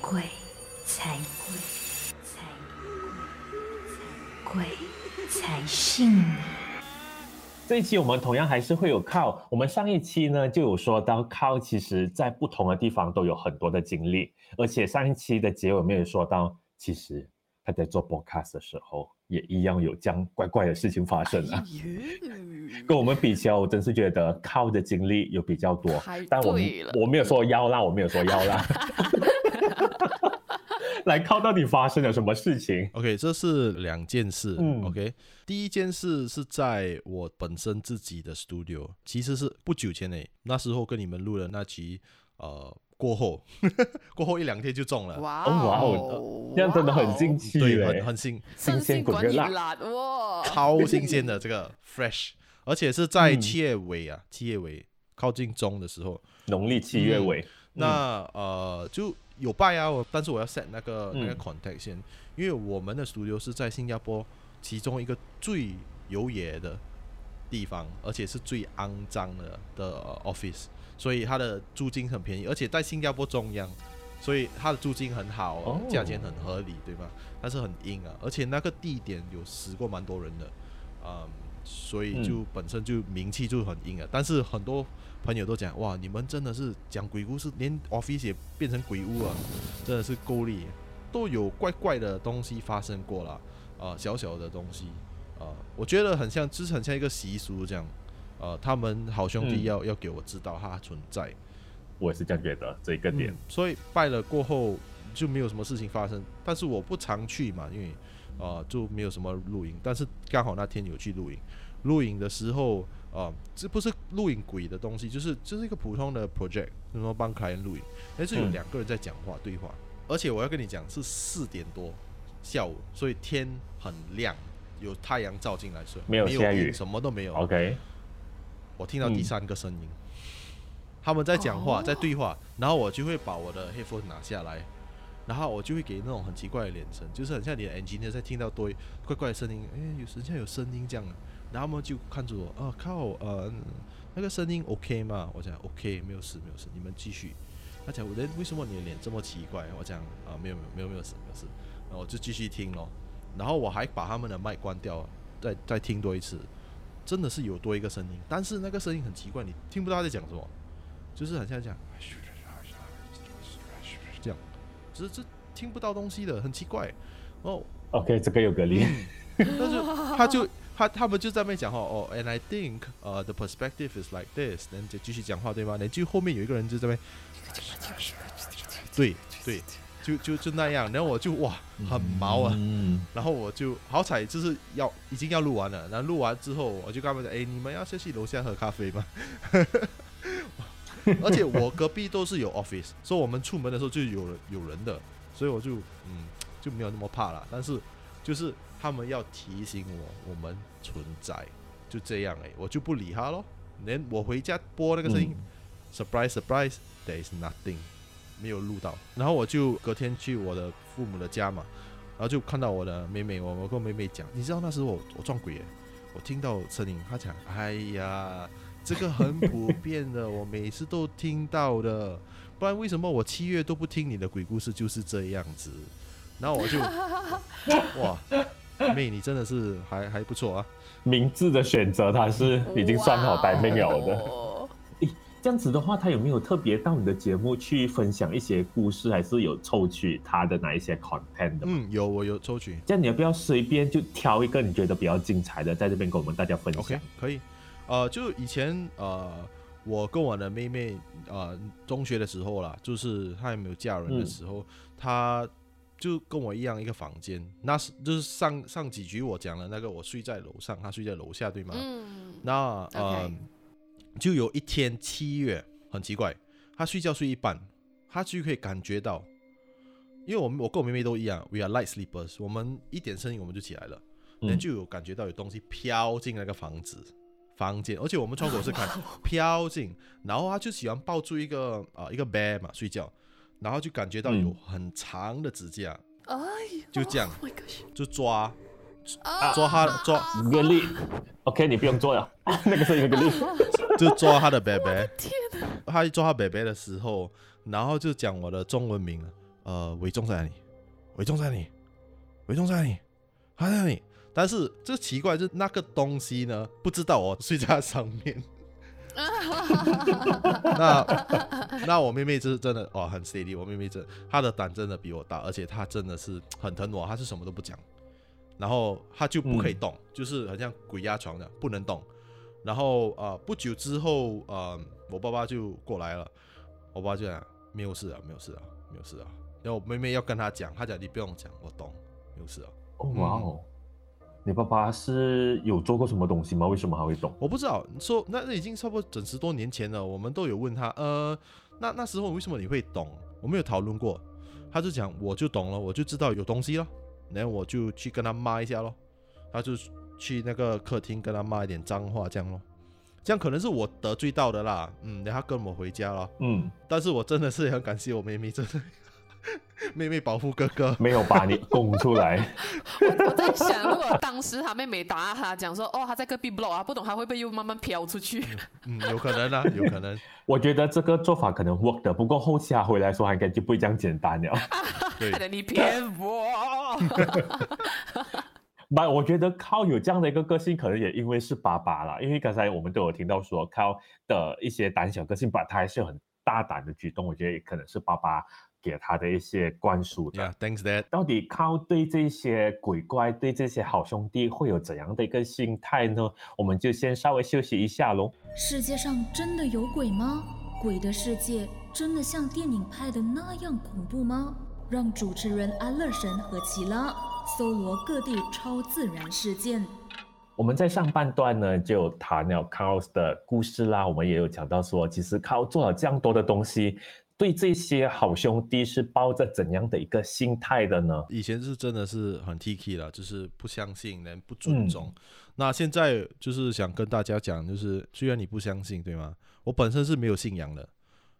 鬼才鬼才鬼才信你。这一期我们同样还是会有靠，我们上一期呢就有说到靠，其实在不同的地方都有很多的经历，而且上一期的结尾没有说到，其实他在做 podcast 的时候也一样有这样怪怪的事情发生啊。跟我们比起来，我真是觉得靠的经历有比较多，但我我没有说要啦，我没有说要啦。来靠到底发生了什么事情？OK，这是两件事。OK，第一件事是在我本身自己的 studio，其实是不久前诶，那时候跟你们录的那集，呃，过后 过后一两天就中了。哇哦，这样真的很惊奇，对，很很新新鲜滚辣哇，超新鲜的这个 fresh，而且是在七月尾啊，七月尾靠近中的时候，农历七月尾。那呃就。有拜啊，我但是我要 set 那个那个 contact 先，因为我们的 studio 是在新加坡其中一个最有野的地方，而且是最肮脏的的 office，所以它的租金很便宜，而且在新加坡中央，所以它的租金很好，价钱很合理，对吧？但是很阴啊，而且那个地点有死过蛮多人的，嗯，所以就本身就名气就很阴啊，但是很多。朋友都讲哇，你们真的是讲鬼故事，连 office 也变成鬼屋啊，真的是够力，都有怪怪的东西发生过了啊，小小的东西啊，我觉得很像，就是很像一个习俗这样，呃，他们好兄弟要要给我知道它存在，我也是这样觉得这一个点，所以拜了过后就没有什么事情发生，但是我不常去嘛，因为啊就没有什么录音，但是刚好那天有去录影，录影的时候。啊，这不是录影鬼的东西，就是就是一个普通的 project，就是说帮客人录影，但是有两个人在讲话对话，而且我要跟你讲是四点多下午，所以天很亮，有太阳照进来，所以没有下雨，什么都没有。OK，我听到第三个声音，他们在讲话，在对话，然后我就会把我的 headphone 拿下来，然后我就会给那种很奇怪的脸神，就是很像你的 engineer 在听到多怪怪的声音，哎，有时像有声音这样。然后他们就看着我，啊靠，呃，那个声音 OK 吗？我讲 OK，没有事，没有事，你们继续。他讲，我的为什么你的脸这么奇怪？我讲，啊，没有没有没有没有事没有事。然后我就继续听咯。然后我还把他们的麦关掉，再再听多一次，真的是有多一个声音，但是那个声音很奇怪，你听不到他在讲什么，就是很像讲，这样，只 是这听不到东西的，很奇怪。哦，OK，这个有隔离，但是他就。他他们就在那边讲话哦，and I think 呃，the perspective is like this，然后就继续讲话对吗？然后就后面有一个人就在那边，对对，就就就那样，然后我就哇，很毛啊，然后我就好彩就是要已经要录完了，然后录完之后我就跟他们讲，哎，你们要先去楼下喝咖啡吗？而且我隔壁都是有 office，所以我们出门的时候就有人有人的，所以我就嗯就没有那么怕了，但是就是。他们要提醒我，我们存在，就这样哎，我就不理他咯。连我回家播那个声音，surprise surprise，there is nothing，没有录到。然后我就隔天去我的父母的家嘛，然后就看到我的妹妹，我我跟妹妹讲，你知道那时候我我撞鬼，我听到声音，她讲，哎呀，这个很普遍的，我每次都听到的，不然为什么我七月都不听你的鬼故事就是这样子？然后我就，哇。妹，你真的是还还不错啊！名字的选择，他是已经算好待命了的。诶，这样子的话，他有没有特别到你的节目去分享一些故事，还是有抽取他的哪一些 content 的？嗯，有，我有抽取。这样你要不要随便就挑一个你觉得比较精彩的，在这边跟我们大家分享？OK，可以。呃，就以前呃，我跟我的妹妹呃，中学的时候啦，就是她还没有嫁人的时候，她。就跟我一样一个房间，那是就是上上几局我讲了那个我睡在楼上，他睡在楼下，对吗？嗯。那呃，就有一天七月很奇怪，他睡觉睡一半，他就可以感觉到，因为我们我跟我妹妹都一样，we are light sleepers，我们一点声音我们就起来了，人就有感觉到有东西飘进那个房子房间，而且我们窗口是看 飘进，然后他就喜欢抱住一个啊一个 bear 嘛睡觉。然后就感觉到有很长的指甲，哎，就这样，就抓，抓他抓个力，OK，你不用做了，那个是一个力，就抓他的 baby，他一抓他 baby 的时候，然后就讲我的中文名，呃，伟忠在哪里？伟忠在哪里？伟忠在哪里？他在哪里？但是这奇怪，就是那个东西呢，不知道我睡在上面。那那我妹妹是真的哦，很 steady。我妹妹真她的胆真的比我大，而且她真的是很疼我，她是什么都不讲，然后她就不可以动，就是很像鬼压床的，不能动。然后呃不久之后呃我爸爸就过来了，我爸就讲没有事啊，没有事啊，没有事啊。然后我妹妹要跟他讲，他讲你不用讲，我懂，没有事啊。哦哇哦，你爸爸是有做过什么东西吗？为什么还会懂？我不知道，说那那已经差不多整十多年前了，我们都有问他，呃，那那时候为什么你会懂？我们有讨论过，他就讲我就懂了，我就知道有东西了，然后我就去跟他骂一下咯，他就去那个客厅跟他骂一点脏话这样咯，这样可能是我得罪到的啦，嗯，然后跟我回家了，嗯，但是我真的是很感谢我妹妹，真的。妹妹保护哥哥，没有把你供出来。我我在想，如果当时他妹妹打他，讲说哦他在隔壁 block 啊，不懂他会不会又慢慢飘出去？嗯，有可能啊，有可能。我觉得这个做法可能 work 的，不过后期他回来说，应该就不会这样简单了。对，你骗我。不，我觉得靠有这样的一个个性，可能也因为是爸爸啦。因为刚才我们都有听到说，靠的一些胆小个性，把他还是很大胆的举动，我觉得也可能是爸爸。给他的一些灌输的，Yeah，thanks Dad。到底靠对这些鬼怪、对这些好兄弟会有怎样的一个心态呢？我们就先稍微休息一下喽。世界上真的有鬼吗？鬼的世界真的像电影拍的那样恐怖吗？让主持人安乐神和奇拉搜罗各地超自然事件。我们在上半段呢就谈了 Carl 的故事啦，我们也有讲到说，其实 Carl 做了这样多的东西。对这些好兄弟是抱着怎样的一个心态的呢？以前是真的是很 T K 了，就是不相信人、不尊重。那现在就是想跟大家讲，就是虽然你不相信，对吗？我本身是没有信仰的，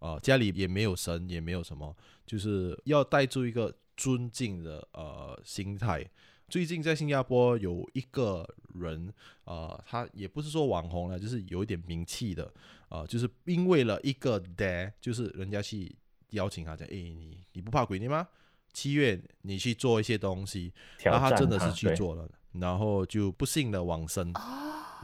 啊，家里也没有神，也没有什么，就是要带出一个尊敬的呃心态。最近在新加坡有一个人，呃，他也不是说网红了，就是有一点名气的，呃，就是因为了一个 day，就是人家去邀请他讲，哎，你你不怕鬼你吗？七月你去做一些东西，然后他真的是去做了，然后就不幸的往生。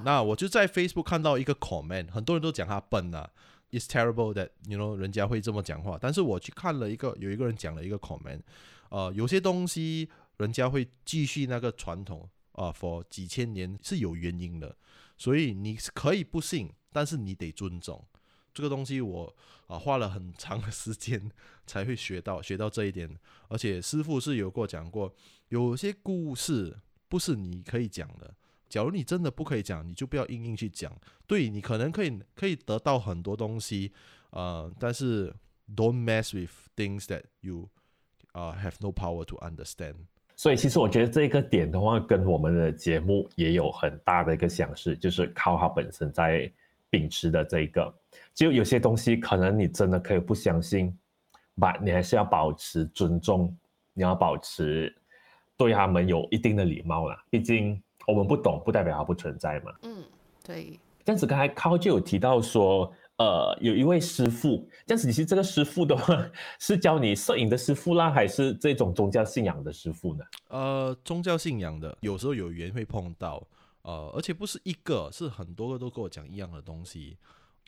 那我就在 Facebook 看到一个 comment，很多人都讲他笨啊，It's terrible that you know 人家会这么讲话。但是我去看了一个，有一个人讲了一个 comment，呃，有些东西。人家会继续那个传统啊，for 几千年是有原因的，所以你可以不信，但是你得尊重这个东西。我啊花了很长的时间才会学到 学到这一点，而且师傅是有过讲过，有些故事不是你可以讲的。假如你真的不可以讲，你就不要硬硬去讲。对你可能可以可以得到很多东西，呃，但是 don't mess with things that you 啊 have no power to understand。所以其实我觉得这个点的话，跟我们的节目也有很大的一个相似，就是靠它本身在秉持的这一个，就有些东西可能你真的可以不相信，把你还是要保持尊重，你要保持对他们有一定的礼貌啦。毕竟我们不懂，不代表它不存在嘛。嗯，对。这样子刚才靠就有提到说。呃，有一位师傅，这样子，你是这个师傅的话，是教你摄影的师傅啦，还是这种宗教信仰的师傅呢？呃，宗教信仰的，有时候有缘会碰到，呃，而且不是一个，是很多个都跟我讲一样的东西。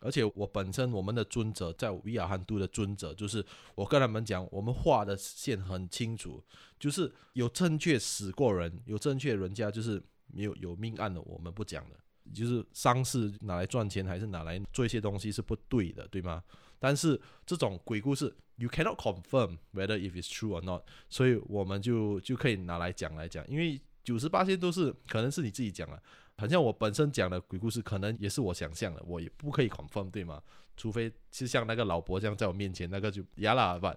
而且我本身我们的尊者在维亚汉都的尊者，就是我跟他们讲，我们画的线很清楚，就是有正确死过人，有正确人家就是没有有命案的，我们不讲的。就是丧事拿来赚钱，还是拿来做一些东西是不对的，对吗？但是这种鬼故事，you cannot confirm whether if it's true or not，所以我们就就可以拿来讲来讲，因为九十八线都是可能是你自己讲了，好像我本身讲的鬼故事，可能也是我想象的，我也不可以 confirm，对吗？除非是像那个老伯这样在我面前，那个就呀啦吧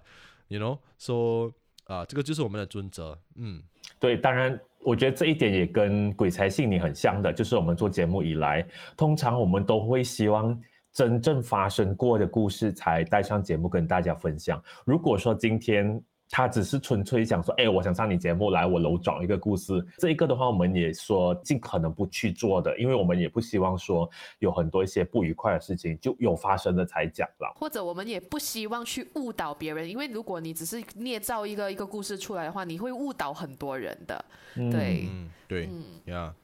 ，you know，说啊，这个就是我们的尊则，嗯，对，当然。我觉得这一点也跟鬼才信你很像的，就是我们做节目以来，通常我们都会希望真正发生过的故事才带上节目跟大家分享。如果说今天他只是纯粹想说，哎，我想上你节目来，我楼找一个故事。这一个的话，我们也说尽可能不去做的，因为我们也不希望说有很多一些不愉快的事情就有发生的才讲了。或者我们也不希望去误导别人，因为如果你只是捏造一个一个故事出来的话，你会误导很多人的。对，嗯，对，嗯呀。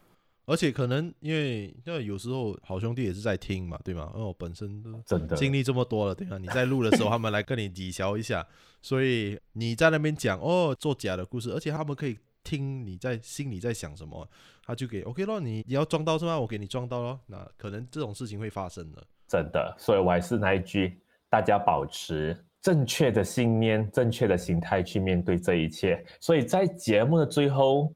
而且可能因为因为有时候好兄弟也是在听嘛，对吗？因为我本身的经历这么多了，对吧？你在录的时候，他们来跟你抵消一下，所以你在那边讲哦，做假的故事，而且他们可以听你在心里在想什么，他就给 OK 咯，你你要撞到是吗？我给你撞到咯。那可能这种事情会发生的，真的。所以我还是那一句，大家保持正确的信念、正确的心态去面对这一切。所以在节目的最后。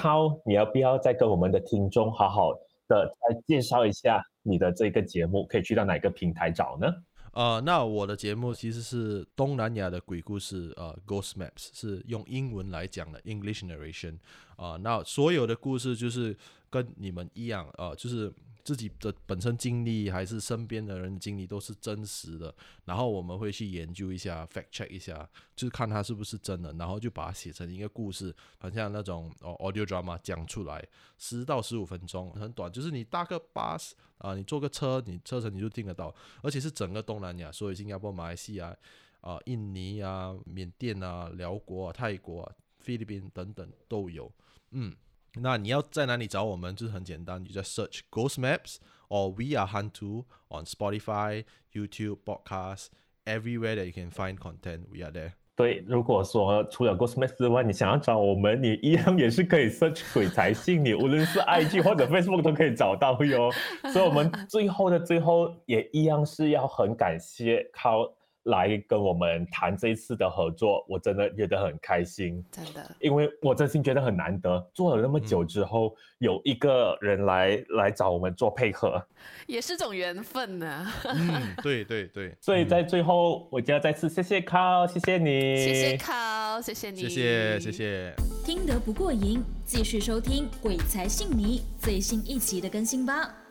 涛，你要不要再跟我们的听众好好的来介绍一下你的这个节目？可以去到哪个平台找呢？呃，那我的节目其实是东南亚的鬼故事，呃，Ghost Maps 是用英文来讲的 English narration 啊。那所有的故事就是跟你们一样，呃，就是。自己的本身经历还是身边的人经历都是真实的，然后我们会去研究一下，fact check 一下，就是看它是不是真的，然后就把它写成一个故事，好像那种哦 audio drama 讲出来，十到十五分钟，很短，就是你搭个巴士啊，你坐个车，你车程你就听得到，而且是整个东南亚，所以新加坡、马来西亚啊、印尼啊、缅甸啊、辽国、啊、泰国、啊、菲律宾等等都有，嗯。那你要在哪里找我们？就是很简单，你在 search Ghost Maps or We Are Hantu on Spotify, YouTube, podcast, everywhere that you can find content, we are there. 对，如果说除了 Ghost Maps 之外，你想要找我们，你一样也是可以 search 鬼才信你，无论是 IG 或者 Facebook 都可以找到哟。所以，我们最后的最后也一样是要很感谢靠。来跟我们谈这一次的合作，我真的觉得很开心，真的，因为我真心觉得很难得，做了那么久之后，有一个人来来找我们做配合，也是种缘分呢。嗯，对 对对，所以在最后，我就要再次谢谢康，谢谢你，谢谢康，谢谢你，谢谢谢谢。听得不过瘾，继续收听《鬼才信你》最新一期的更新吧。